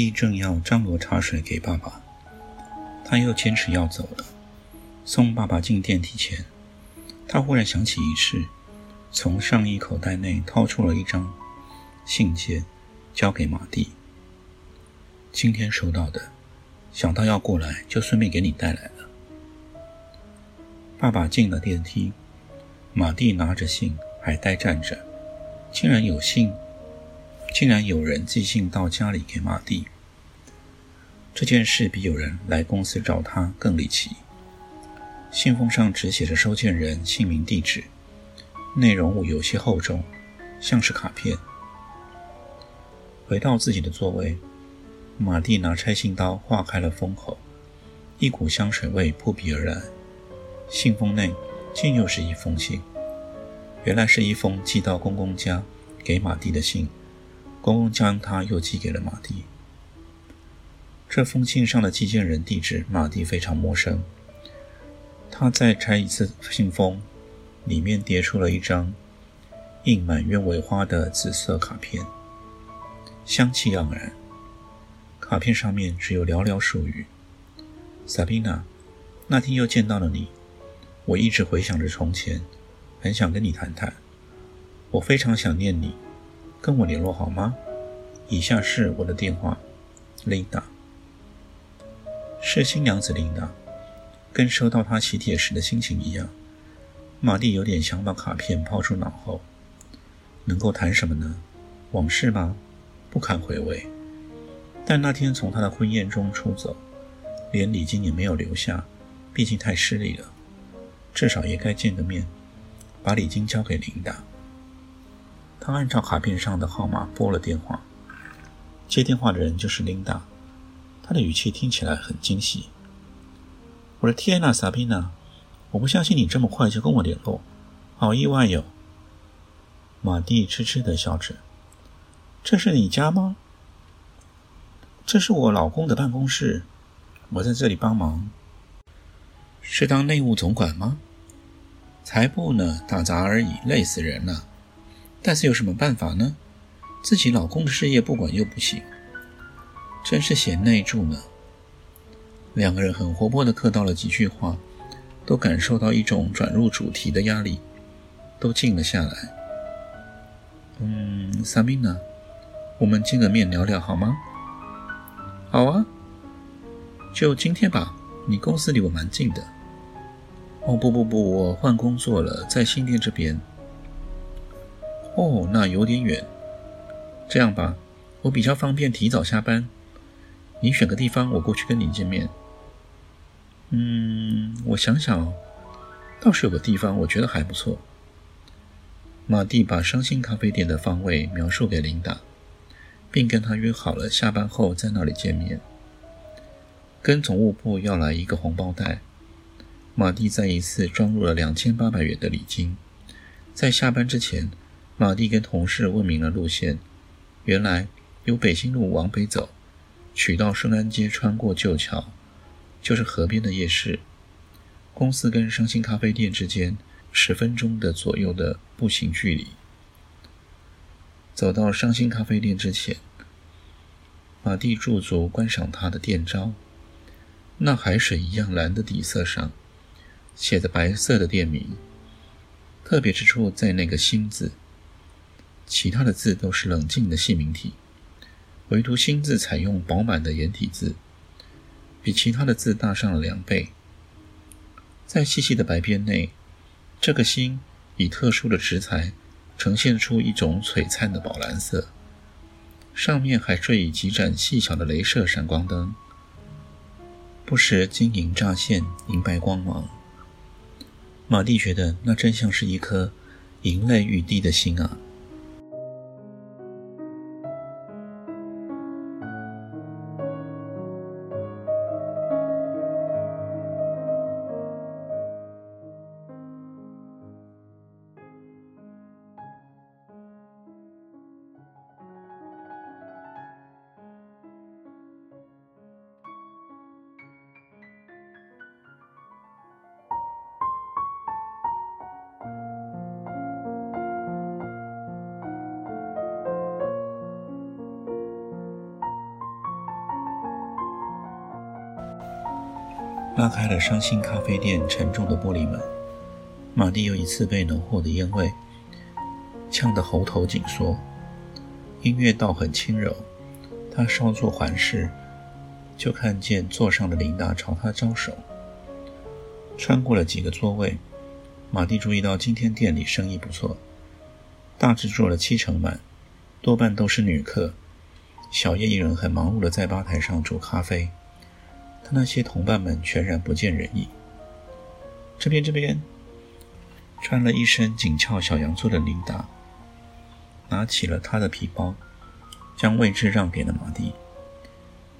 马蒂正要张罗茶水给爸爸，他又坚持要走了。送爸爸进电梯前，他忽然想起一事，从上衣口袋内掏出了一张信件，交给马蒂。今天收到的，想到要过来，就顺便给你带来了。爸爸进了电梯，马蒂拿着信，还呆站着，竟然有信。竟然有人寄信到家里给马蒂。这件事比有人来公司找他更离奇。信封上只写着收件人姓名、地址，内容物有些厚重，像是卡片。回到自己的座位，马蒂拿拆信刀划开了封口，一股香水味扑鼻而来。信封内竟又是一封信，原来是一封寄到公公家给马蒂的信。公公将它又寄给了马蒂。这封信上的寄件人地址，马蒂非常陌生。他再拆一次信封，里面叠出了一张印满鸢尾花的紫色卡片，香气盎然。卡片上面只有寥寥数语：“Sabina，那天又见到了你，我一直回想着从前，很想跟你谈谈。我非常想念你。”跟我联络好吗？以下是我的电话，Linda。是新娘子 Linda，跟收到她喜帖时的心情一样。马蒂有点想把卡片抛出脑后。能够谈什么呢？往事吗？不堪回味。但那天从他的婚宴中出走，连礼金也没有留下，毕竟太失礼了。至少也该见个面，把礼金交给琳达。他按照卡片上的号码拨了电话，接电话的人就是琳达，她的语气听起来很惊喜。我的天呐，萨宾娜，我不相信你这么快就跟我联络，好意外哟。马蒂痴痴的笑着，这是你家吗？这是我老公的办公室，我在这里帮忙。是当内务总管吗？才不呢，打杂而已，累死人了。但是有什么办法呢？自己老公的事业不管又不行，真是贤内助呢。两个人很活泼的客套了几句话，都感受到一种转入主题的压力，都静了下来。嗯，萨米娜，我们见个面聊聊好吗？好啊，就今天吧。你公司离我蛮近的。哦不不不，我换工作了，在新店这边。哦，那有点远。这样吧，我比较方便提早下班。你选个地方，我过去跟你见面。嗯，我想想，倒是有个地方，我觉得还不错。马蒂把伤心咖啡店的方位描述给琳达，并跟他约好了下班后在那里见面。跟总务部要来一个红包袋，马蒂再一次装入了两千八百元的礼金，在下班之前。马蒂跟同事问明了路线，原来由北新路往北走，取到顺安街，穿过旧桥，就是河边的夜市。公司跟伤心咖啡店之间十分钟的左右的步行距离。走到伤心咖啡店之前，马蒂驻足观赏它的店招，那海水一样蓝的底色上，写着白色的店名。特别之处在那个“心”字。其他的字都是冷静的细明体，唯独“心”字采用饱满的颜体字，比其他的字大上了两倍。在细细的白边内，这个“心”以特殊的石材呈现出一种璀璨的宝蓝色，上面还缀以几盏细小的镭射闪光灯。不时晶莹乍现银白光芒。马蒂觉得那真像是一颗银泪欲滴的心啊！拉开了伤心咖啡店沉重的玻璃门，马蒂又一次被浓厚的烟味呛得喉头紧缩。音乐倒很轻柔，他稍作环视，就看见座上的琳达朝他招手。穿过了几个座位，马蒂注意到今天店里生意不错，大致坐了七成满，多半都是女客。小叶一人很忙碌的在吧台上煮咖啡。他那些同伴们全然不见人影。这边，这边，穿了一身紧俏小洋装的琳达拿起了他的皮包，将位置让给了马蒂。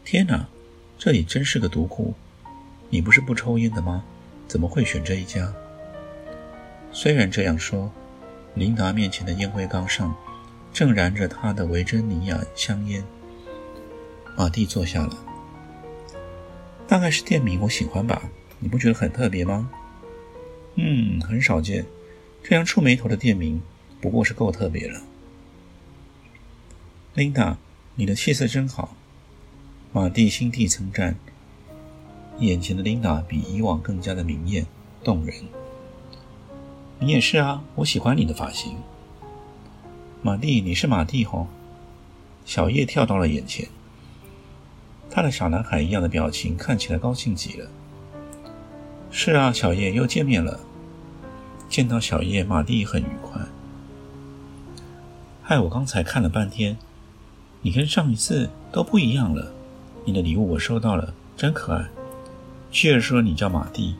天哪，这里真是个毒窟！你不是不抽烟的吗？怎么会选这一家？虽然这样说，琳达面前的烟灰缸上正燃着她的维珍尼亚香烟。马蒂坐下了。大概是店名我喜欢吧，你不觉得很特别吗？嗯，很少见，这样触眉头的店名不过是够特别了。琳达，你的气色真好。马蒂心地称赞，眼前的琳达比以往更加的明艳动人。你也是啊，我喜欢你的发型。马蒂，你是马蒂吼？小叶跳到了眼前。他的小男孩一样的表情，看起来高兴极了。是啊，小叶又见面了。见到小叶，马蒂很愉快。害我刚才看了半天，你跟上一次都不一样了。你的礼物我收到了，真可爱。旭儿说你叫马蒂，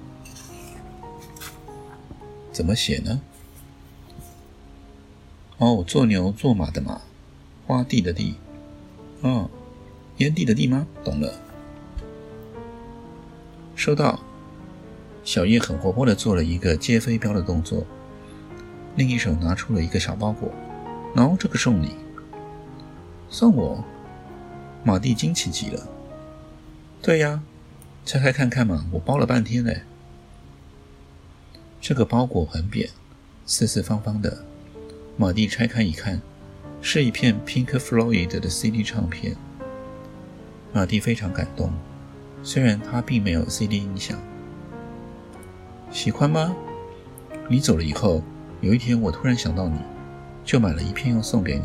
怎么写呢？哦，做牛做马的马，花地的地。哦。烟蒂的蒂吗？懂了。收到。小叶很活泼的做了一个接飞镖的动作，另一手拿出了一个小包裹。喏，这个送你。送我？马蒂惊奇极了。对呀，拆开看看嘛，我包了半天嘞。这个包裹很扁，四四方方的。马蒂拆开一看，是一片 Pink Floyd 的 CD 唱片。马蒂非常感动，虽然他并没有 CD 音响。喜欢吗？你走了以后，有一天我突然想到你，就买了一片要送给你。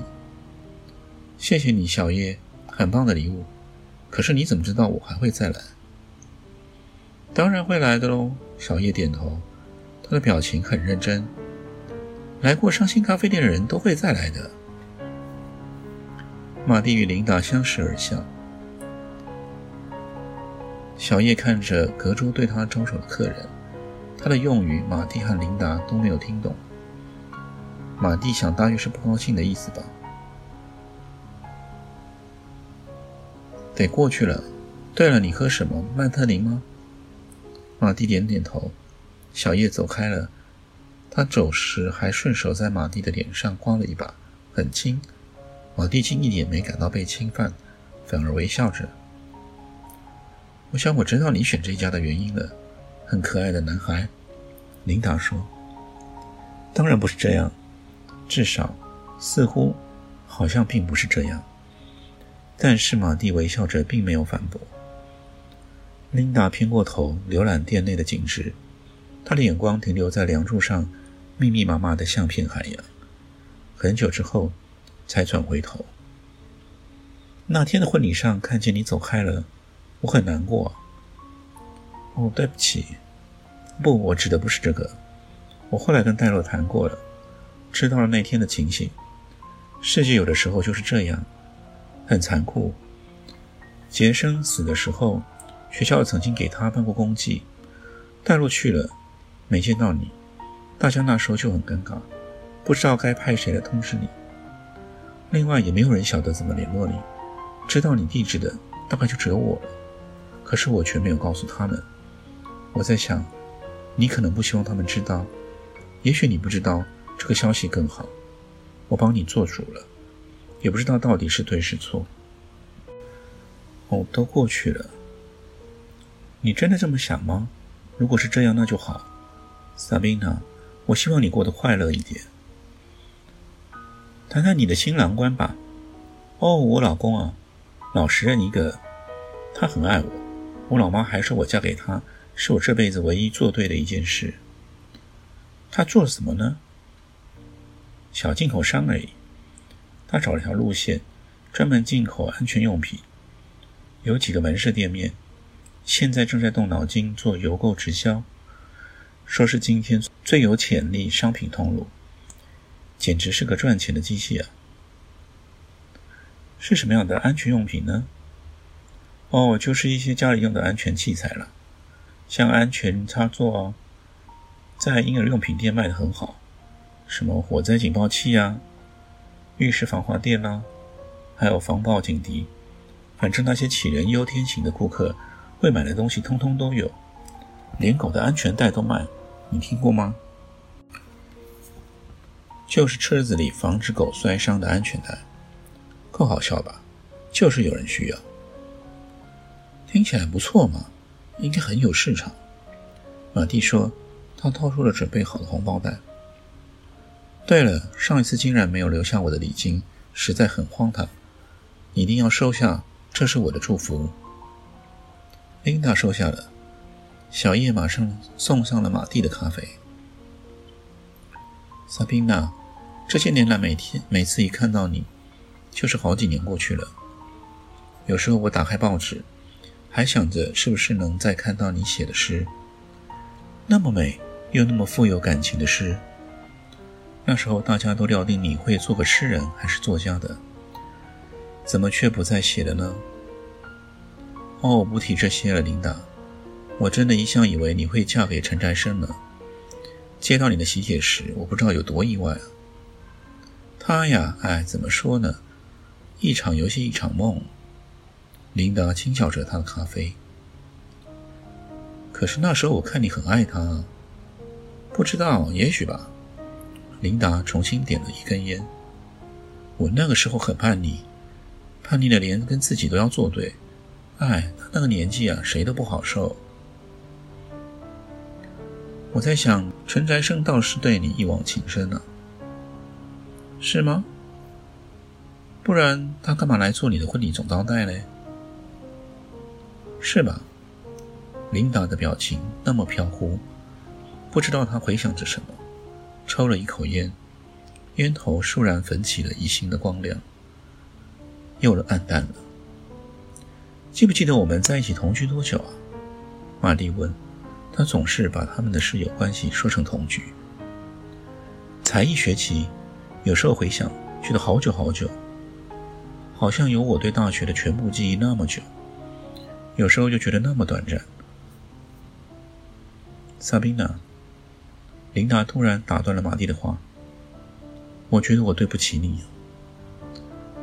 谢谢你，小叶，很棒的礼物。可是你怎么知道我还会再来？当然会来的喽。小叶点头，他的表情很认真。来过伤心咖啡店的人都会再来的。马蒂与琳达相视而笑。小叶看着隔桌对他招手的客人，他的用语马蒂和琳达都没有听懂。马蒂想大约是不高兴的意思吧。得过去了。对了，你喝什么？曼特林吗？马蒂点点头。小叶走开了，他走时还顺手在马蒂的脸上刮了一把，很轻。马蒂竟一点没感到被侵犯，反而微笑着。我想我知道你选这家的原因了，很可爱的男孩。琳达说：“当然不是这样，至少，似乎，好像并不是这样。”但是马蒂微笑着，并没有反驳。琳达偏过头浏览店内的景致，她的眼光停留在梁柱上密密麻麻的相片海洋，很久之后才转回头。那天的婚礼上，看见你走开了。我很难过。哦，对不起，不，我指的不是这个。我后来跟戴洛谈过了，知道了那天的情形。世界有的时候就是这样，很残酷。杰生死的时候，学校曾经给他办过公祭，戴洛去了，没见到你，大家那时候就很尴尬，不知道该派谁来通知你。另外也没有人晓得怎么联络你，知道你地址的大概就只有我了。可是我却没有告诉他们。我在想，你可能不希望他们知道，也许你不知道这个消息更好。我帮你做主了，也不知道到底是对是错。哦，都过去了。你真的这么想吗？如果是这样，那就好。萨宾娜，我希望你过得快乐一点。谈谈你的新郎官吧。哦，我老公啊，老实人一个，他很爱我。我老妈还说我嫁给他是我这辈子唯一做对的一件事。他做了什么呢？小进口商而已。他找了条路线，专门进口安全用品。有几个门市店面，现在正在动脑筋做邮购直销，说是今天最有潜力商品通路，简直是个赚钱的机器啊！是什么样的安全用品呢？哦，就是一些家里用的安全器材了，像安全插座啊，在婴儿用品店卖的很好，什么火灾警报器啊，浴室防滑垫啦，还有防爆警笛。反正那些杞人忧天型的顾客会买的东西，通通都有，连狗的安全带都卖，你听过吗？就是车子里防止狗摔伤的安全带，够好笑吧？就是有人需要，听起来不错嘛，应该很有市场。马蒂说，他掏出了准备好的红包袋。对了，上一次竟然没有留下我的礼金，实在很荒唐，一定要收下。这是我的祝福。琳达收下了，小叶马上送上了马蒂的咖啡。萨宾娜，这些年来每天每次一看到你，就是好几年过去了。有时候我打开报纸，还想着是不是能再看到你写的诗，那么美又那么富有感情的诗。那时候大家都料定你会做个诗人还是作家的。怎么却不再写了呢？哦，不提这些了，琳达。我真的一向以为你会嫁给陈宅生呢。接到你的喜帖时，我不知道有多意外啊。他呀，哎，怎么说呢？一场游戏一场梦。琳达轻笑着他的咖啡。可是那时候我看你很爱他。不知道，也许吧。琳达重新点了一根烟。我那个时候很叛逆。叛逆的连跟自己都要作对，哎，他那个年纪啊，谁都不好受。我在想，陈宅生倒是对你一往情深呢，是吗？不然他干嘛来做你的婚礼总招待呢？是吧？琳达的表情那么飘忽，不知道他回想着什么，抽了一口烟，烟头倏然焚起了一星的光亮。又了暗淡了。记不记得我们在一起同居多久啊？玛蒂问。他总是把他们的室友关系说成同居。才一学期，有时候回想，觉得好久好久，好像有我对大学的全部记忆那么久。有时候就觉得那么短暂。萨宾娜，琳达突然打断了马蒂的话。我觉得我对不起你。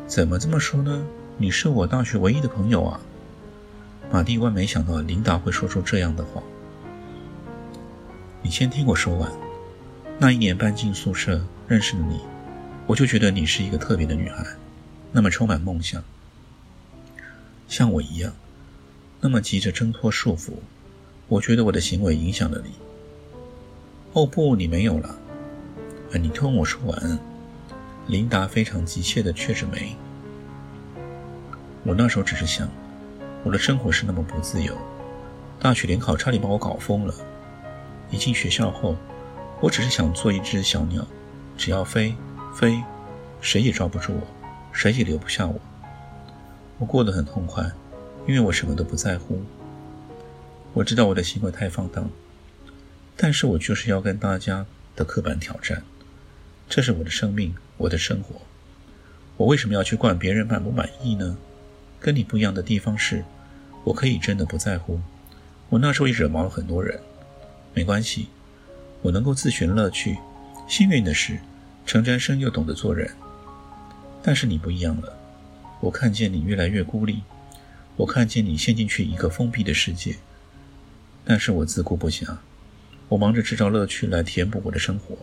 怎么这么说呢？你是我大学唯一的朋友啊！马蒂万没想到琳达会说出这样的话。你先听我说完。那一年搬进宿舍认识了你，我就觉得你是一个特别的女孩，那么充满梦想，像我一样，那么急着挣脱束缚。我觉得我的行为影响了你。哦不，你没有了。你听我说完。琳达非常急切地蹙着没。我那时候只是想，我的生活是那么不自由，大学联考差点把我搞疯了。一进学校后，我只是想做一只小鸟，只要飞飞，谁也抓不住我，谁也留不下我。我过得很痛快，因为我什么都不在乎。我知道我的行为太放荡，但是我就是要跟大家的刻板挑战。这是我的生命，我的生活。我为什么要去管别人满不满意呢？跟你不一样的地方是，我可以真的不在乎。我那时候也惹毛了很多人，没关系，我能够自寻乐趣。幸运的是，程占生又懂得做人。但是你不一样了，我看见你越来越孤立，我看见你陷进去一个封闭的世界。但是我自顾不暇，我忙着制造乐趣来填补我的生活，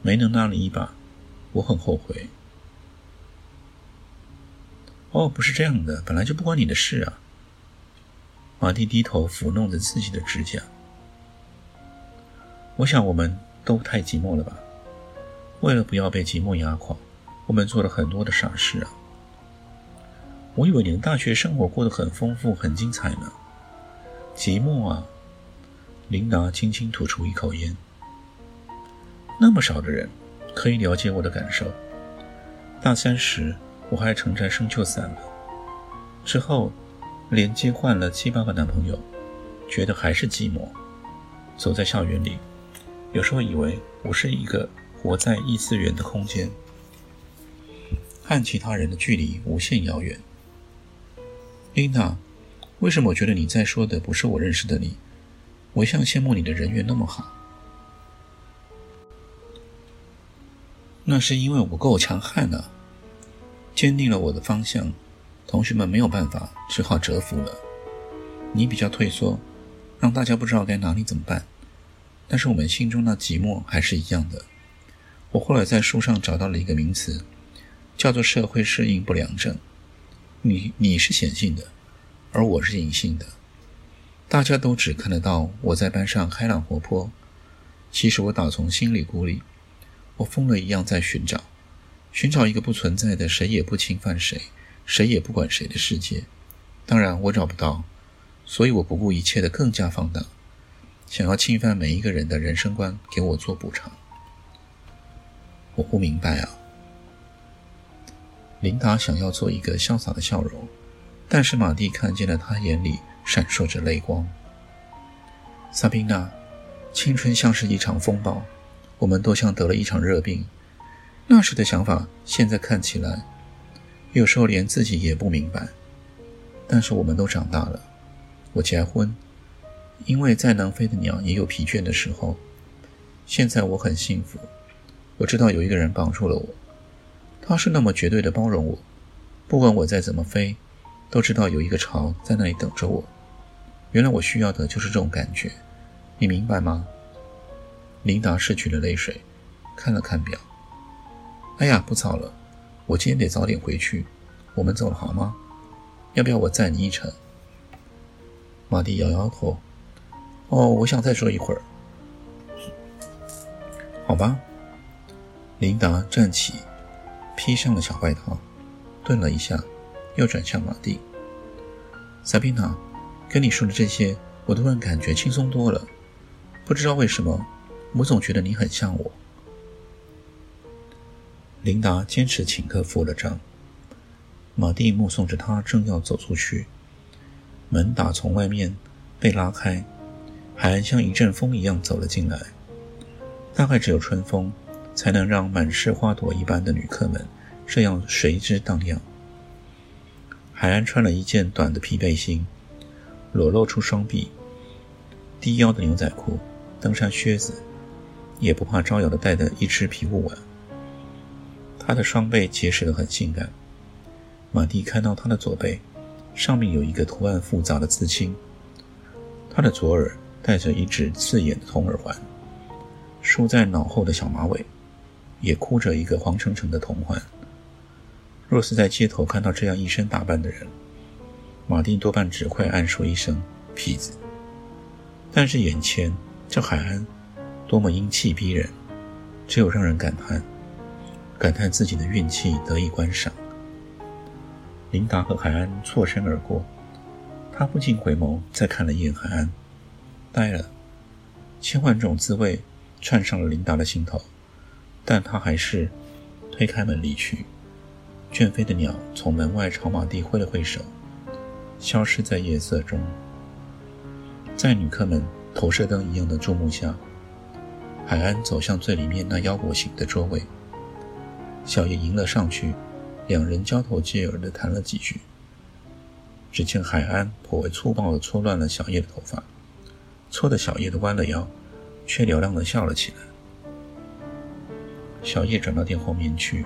没能拉你一把，我很后悔。哦，不是这样的，本来就不关你的事啊。马蒂低头抚弄着自己的指甲。我想我们都太寂寞了吧？为了不要被寂寞压垮，我们做了很多的傻事啊。我以为你的大学生活过得很丰富、很精彩呢。寂寞啊！琳达轻轻吐出一口烟。那么少的人可以了解我的感受。大三时，我还乘战生就散了，之后。连接换了七八个男朋友，觉得还是寂寞。走在校园里，有时候以为我是一个活在异次元的空间，和其他人的距离无限遥远。琳达，为什么我觉得你在说的不是我认识的你？我一向羡慕你的人缘那么好。那是因为我够强悍啊，坚定了我的方向。同学们没有办法，只好折服了。你比较退缩，让大家不知道该拿你怎么办。但是我们心中那寂寞还是一样的。我后来在书上找到了一个名词，叫做社会适应不良症。你你是显性的，而我是隐性的。大家都只看得到我在班上开朗活泼，其实我打从心里孤立。我疯了一样在寻找，寻找一个不存在的谁也不侵犯谁。谁也不管谁的世界，当然我找不到，所以我不顾一切的更加放大，想要侵犯每一个人的人生观，给我做补偿。我不明白啊。琳达想要做一个潇洒的笑容，但是马蒂看见了她眼里闪烁着泪光。萨宾娜，青春像是一场风暴，我们都像得了一场热病。那时的想法，现在看起来。有时候连自己也不明白，但是我们都长大了。我结婚，因为再能飞的鸟也有疲倦的时候。现在我很幸福，我知道有一个人帮助了我，他是那么绝对的包容我，不管我再怎么飞，都知道有一个巢在那里等着我。原来我需要的就是这种感觉，你明白吗？琳达拭去了泪水，看了看表，哎呀，不早了。我今天得早点回去，我们走了好吗？要不要我载你一程？马蒂摇摇头。哦，我想再坐一会儿。好吧。琳达站起，披上了小外套，顿了一下，又转向马蒂。萨宾娜，跟你说的这些，我突然感觉轻松多了。不知道为什么，我总觉得你很像我。琳达坚持请客付了账，马蒂目送着他正要走出去，门打从外面被拉开，海岸像一阵风一样走了进来。大概只有春风才能让满是花朵一般的旅客们这样随之荡漾。海安穿了一件短的皮背心，裸露出双臂，低腰的牛仔裤、登山靴子，也不怕招摇的戴的一只皮物碗。他的双背结实的很性感。马蒂看到他的左背，上面有一个图案复杂的刺青。他的左耳戴着一只刺眼的铜耳环，梳在脑后的小马尾也哭着一个黄澄澄的铜环。若是在街头看到这样一身打扮的人，马丁多半只会暗说一声“痞子”。但是眼前这海安多么英气逼人，只有让人感叹。感叹自己的运气得以观赏。琳达和海安错身而过，他不禁回眸，再看了一眼海安，呆了。千万种滋味窜上了琳达的心头，但他还是推开门离去。倦飞的鸟从门外朝马蒂挥了挥手，消失在夜色中。在女客们投射灯一样的注目下，海安走向最里面那腰果形的桌位。小叶迎了上去，两人交头接耳地谈了几句。只见海安颇为粗暴地搓乱了小叶的头发，搓得小叶都弯了腰，却嘹亮地笑了起来。小叶转到店后面去，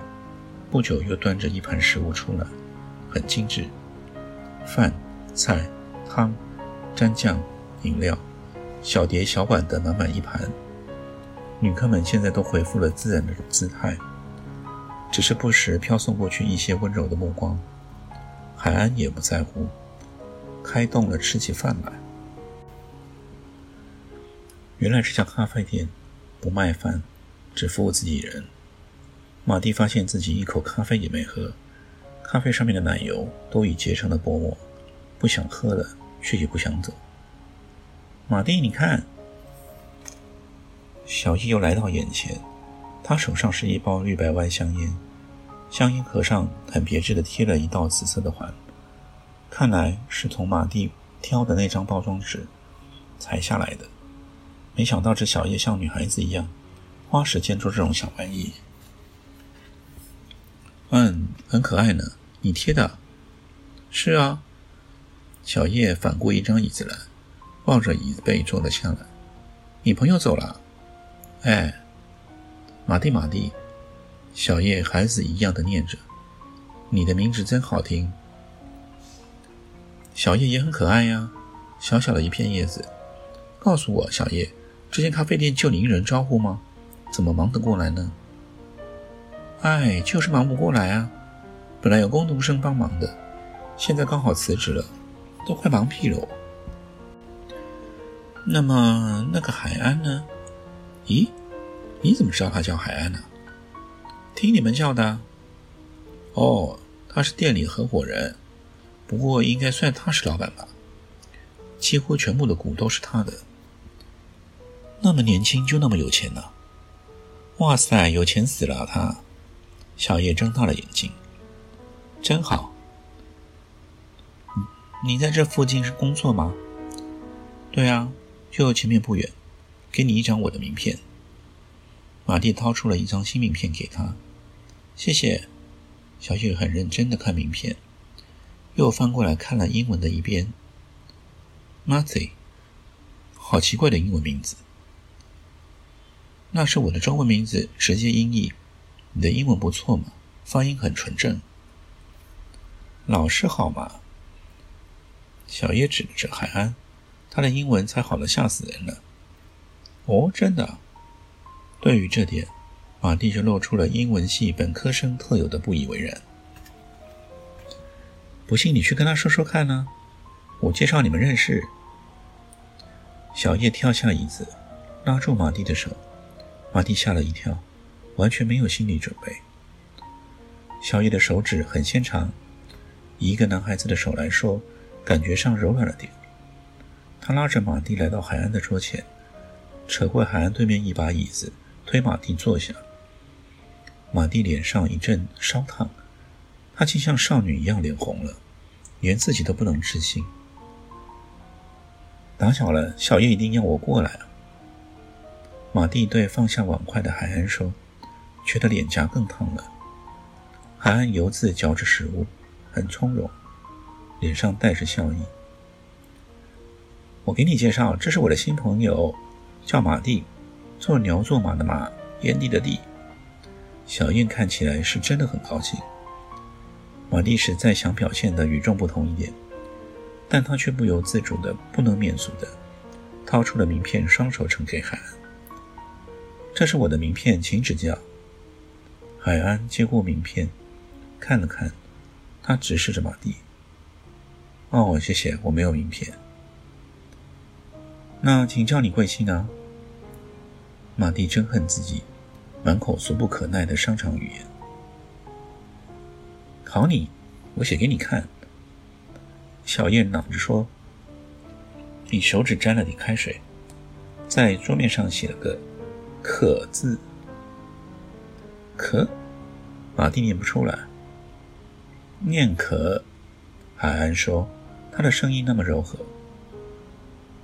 不久又端着一盘食物出来，很精致，饭、菜、汤、蘸酱、饮料，小碟小碗的满满一盘。女客们现在都恢复了自然的姿态，只是不时飘送过去一些温柔的目光。海安也不在乎，开动了吃起饭来。原来这家咖啡店不卖饭。只服务自己人。马蒂发现自己一口咖啡也没喝，咖啡上面的奶油都已结成了薄膜，不想喝了，却也不想走。马蒂，你看，小易又来到眼前，他手上是一包绿白湾香烟，香烟盒上很别致的贴了一道紫色的环，看来是从马蒂挑的那张包装纸裁下来的。没想到这小叶像女孩子一样。花时间做这种小玩意，嗯，很可爱呢。你贴的？是啊。小叶反过一张椅子来，抱着椅背坐了下来。你朋友走了？哎，马蒂，马蒂。小叶孩子一样的念着：“你的名字真好听。”小叶也很可爱呀，小小的一片叶子。告诉我，小叶，这间咖啡店就你一人招呼吗？怎么忙得过来呢？哎，就是忙不过来啊！本来有工读生帮忙的，现在刚好辞职了，都快忙屁了。那么那个海安呢？咦，你怎么知道他叫海安呢？听你们叫的。哦，他是店里合伙人，不过应该算他是老板吧。几乎全部的股都是他的。那么年轻就那么有钱呢？哇塞，有钱死了！他，小叶睁大了眼睛，真好。你在这附近是工作吗？对啊，就前面不远。给你一张我的名片。马蒂掏出了一张新名片给他，谢谢。小叶很认真的看名片，又翻过来看了英文的一边。Marty，好奇怪的英文名字。那是我的中文名字，直接音译。你的英文不错嘛，发音很纯正。老师好嘛？小叶指着海安，他的英文才好的吓死人了。哦，真的？对于这点，马蒂就露出了英文系本科生特有的不以为然。不信你去跟他说说看呢，我介绍你们认识。小叶跳下椅子，拉住马蒂的手。马蒂吓了一跳，完全没有心理准备。小叶的手指很纤长，以一个男孩子的手来说，感觉上柔软了点。他拉着马蒂来到海岸的桌前，扯过海岸对面一把椅子，推马蒂坐下。马蒂脸上一阵烧烫，她竟像少女一样脸红了，连自己都不能置信。打小了，小叶一定要我过来啊！马蒂对放下碗筷的海安说：“觉得脸颊更烫了。”海安犹自嚼着食物，很从容，脸上带着笑意。“我给你介绍，这是我的新朋友，叫马蒂，做牛做马的马，烟蒂的蒂。”小燕看起来是真的很高兴。马蒂实在想表现的与众不同一点，但他却不由自主的、不能免俗的，掏出了名片，双手呈给海安。这是我的名片，请指教。海安接过名片，看了看，他直视着马蒂。哦，谢谢，我没有名片。那请叫你贵姓啊？马蒂真恨自己满口俗不可耐的商场语言。考你，我写给你看。小燕嚷着说：“你手指沾了点开水，在桌面上写了个。”可字，可，马蒂念不出来。念可，海安说，他的声音那么柔和。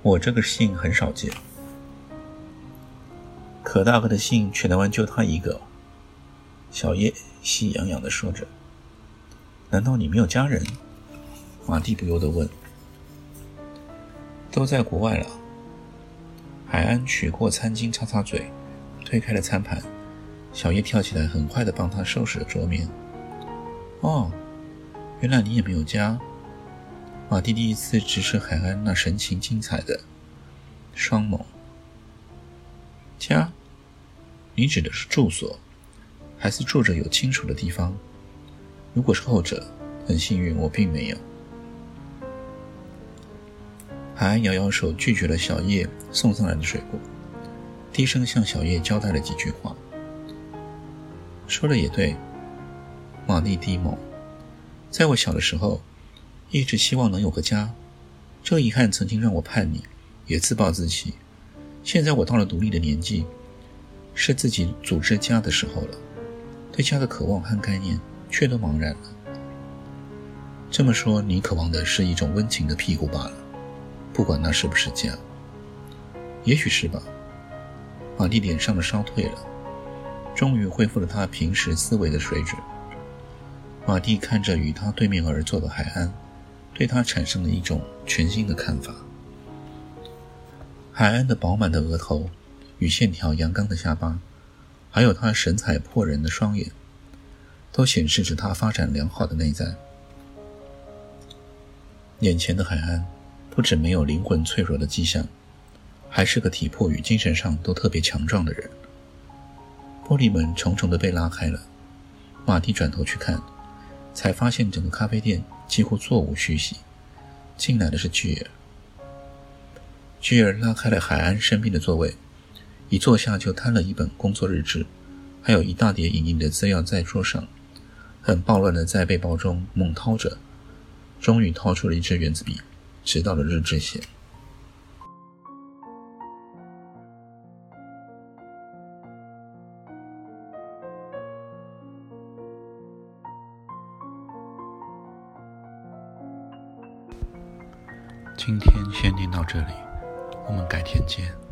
我这个姓很少见，可大哥的姓全台湾就他一个。小叶喜洋洋的说着。难道你没有家人？马蒂不由得问：“都在国外了。”海安取过餐巾擦擦嘴，推开了餐盘。小叶跳起来，很快地帮他收拾了桌面。哦，原来你也没有家。马蒂第一次直视海安那神情精彩的双眸。家？你指的是住所，还是住着有亲属的地方？如果是后者，很幸运我并没有。海安摇摇手，拒绝了小叶送上来的水果，低声向小叶交代了几句话。说的也对，马蒂低眸，在我小的时候，一直希望能有个家。这遗憾曾经让我叛逆，也自暴自弃。现在我到了独立的年纪，是自己组织家的时候了。对家的渴望和概念却都茫然了。这么说，你渴望的是一种温情的庇护罢了。不管那是不是家，也许是吧。马蒂脸上的烧退了，终于恢复了他平时思维的水准。马蒂看着与他对面而坐的海安，对他产生了一种全新的看法。海安的饱满的额头与线条阳刚的下巴，还有他神采迫人的双眼，都显示着他发展良好的内在。眼前的海安。不止没有灵魂脆弱的迹象，还是个体魄与精神上都特别强壮的人。玻璃门重重的被拉开了，马蒂转头去看，才发现整个咖啡店几乎座无虚席。进来的是巨尔。巨尔拉开了海安身边的座位，一坐下就摊了一本工作日志，还有一大叠影印的资料在桌上，很暴乱的在背包中猛掏着，终于掏出了一支圆珠笔。直到了日志写。今天先念到这里，我们改天见。